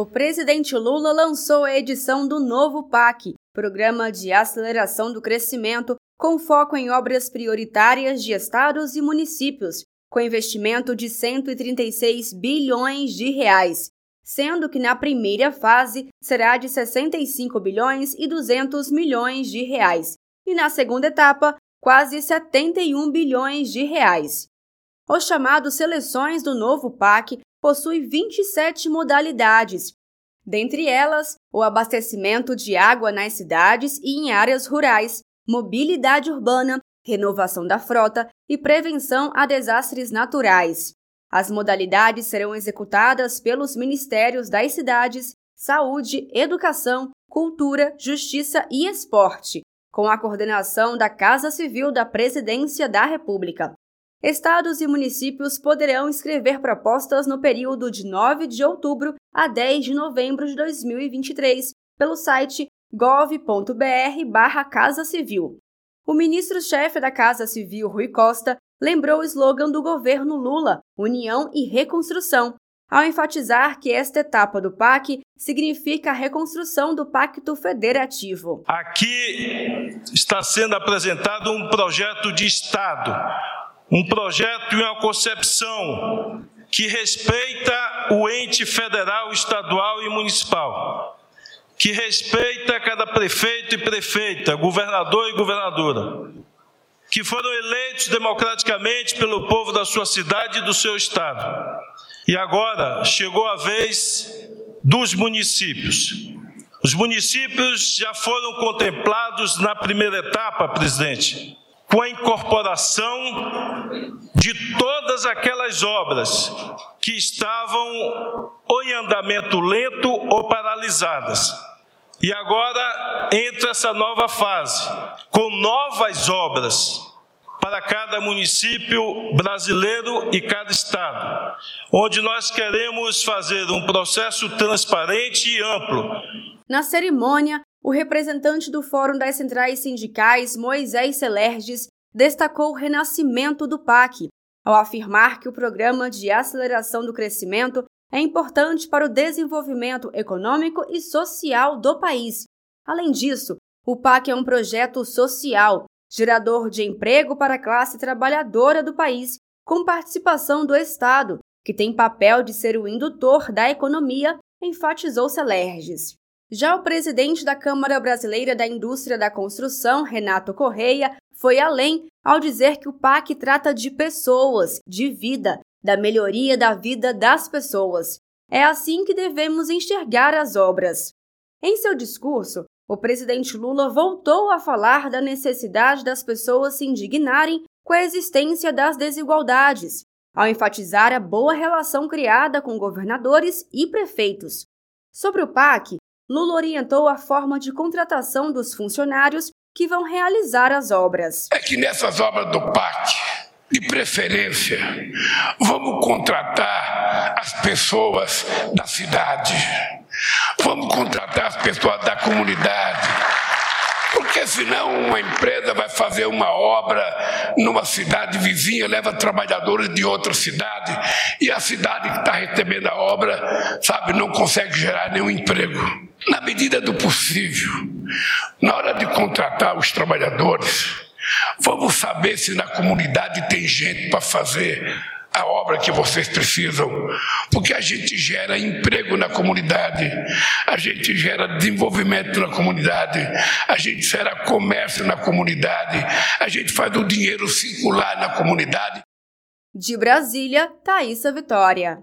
o presidente Lula lançou a edição do novo PAC, Programa de Aceleração do Crescimento, com foco em obras prioritárias de estados e municípios, com investimento de 136 bilhões de reais, sendo que na primeira fase será de 65 bilhões e 200 milhões de reais, e na segunda etapa, quase 71 bilhões de reais. O chamado Seleções do Novo PAC possui 27 modalidades, dentre elas o abastecimento de água nas cidades e em áreas rurais, mobilidade urbana, renovação da frota e prevenção a desastres naturais. As modalidades serão executadas pelos Ministérios das Cidades, Saúde, Educação, Cultura, Justiça e Esporte, com a coordenação da Casa Civil da Presidência da República. Estados e municípios poderão inscrever propostas no período de 9 de outubro a 10 de novembro de 2023 pelo site gov.br/casa civil. O ministro-chefe da Casa Civil, Rui Costa, lembrou o slogan do governo Lula, União e Reconstrução, ao enfatizar que esta etapa do PAC significa a reconstrução do Pacto Federativo. Aqui está sendo apresentado um projeto de Estado, um projeto e uma concepção que respeita o ente federal, estadual e municipal, que respeita cada prefeito e prefeita, governador e governadora, que foram eleitos democraticamente pelo povo da sua cidade e do seu estado. E agora chegou a vez dos municípios. Os municípios já foram contemplados na primeira etapa, presidente, com a incorporação de todas aquelas obras que estavam ou em andamento lento ou paralisadas. E agora entra essa nova fase, com novas obras para cada município brasileiro e cada estado, onde nós queremos fazer um processo transparente e amplo. Na cerimônia, o representante do Fórum das Centrais Sindicais, Moisés Celerges, destacou o renascimento do PAC, ao afirmar que o Programa de Aceleração do Crescimento é importante para o desenvolvimento econômico e social do país. Além disso, o PAC é um projeto social, gerador de emprego para a classe trabalhadora do país, com participação do Estado, que tem papel de ser o indutor da economia, enfatizou Celerges. Já o presidente da Câmara Brasileira da Indústria da Construção, Renato Correia, foi além ao dizer que o PAC trata de pessoas, de vida, da melhoria da vida das pessoas. É assim que devemos enxergar as obras. Em seu discurso, o presidente Lula voltou a falar da necessidade das pessoas se indignarem com a existência das desigualdades, ao enfatizar a boa relação criada com governadores e prefeitos. Sobre o PAC, Lula orientou a forma de contratação dos funcionários que vão realizar as obras. É que nessas obras do PAC, de preferência, vamos contratar as pessoas da cidade, vamos contratar as pessoas da comunidade. Porque senão uma empresa vai fazer uma obra numa cidade vizinha, leva trabalhadores de outra cidade, e a cidade que está recebendo a obra, sabe, não consegue gerar nenhum emprego. Na medida do possível, na hora de contratar os trabalhadores, vamos saber se na comunidade tem gente para fazer a obra que vocês precisam, porque a gente gera emprego na comunidade, a gente gera desenvolvimento na comunidade, a gente gera comércio na comunidade, a gente faz o dinheiro circular na comunidade. De Brasília, Thaisa Vitória.